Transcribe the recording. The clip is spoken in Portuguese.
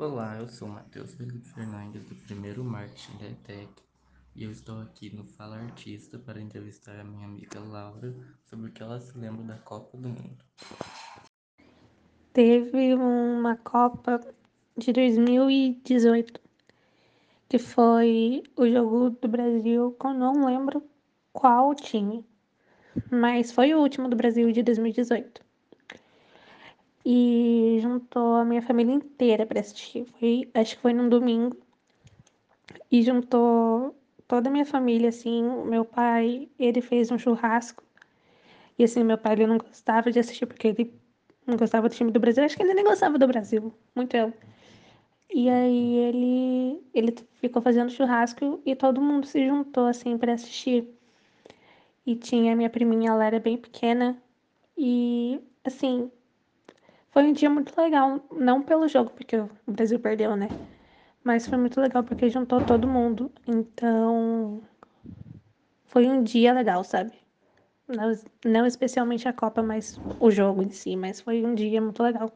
Olá, eu sou Matheus Felipe Fernandes, do primeiro Marketing da ETEC, e eu estou aqui no Fala Artista para entrevistar a minha amiga Laura sobre o que ela se lembra da Copa do Mundo. Teve uma Copa de 2018, que foi o jogo do Brasil, que eu não lembro qual time, mas foi o último do Brasil de 2018 e juntou a minha família inteira para assistir. Foi, acho que foi num domingo. E juntou toda a minha família, assim. Meu pai, ele fez um churrasco. E assim, meu pai ele não gostava de assistir porque ele não gostava do time do Brasil. Acho que ele nem gostava do Brasil, muito eu. E aí ele ele ficou fazendo churrasco e todo mundo se juntou assim para assistir. E tinha minha priminha, ela era bem pequena. E assim, foi um dia muito legal, não pelo jogo, porque o Brasil perdeu, né? Mas foi muito legal porque juntou todo mundo. Então, foi um dia legal, sabe? Não, não especialmente a Copa, mas o jogo em si, mas foi um dia muito legal.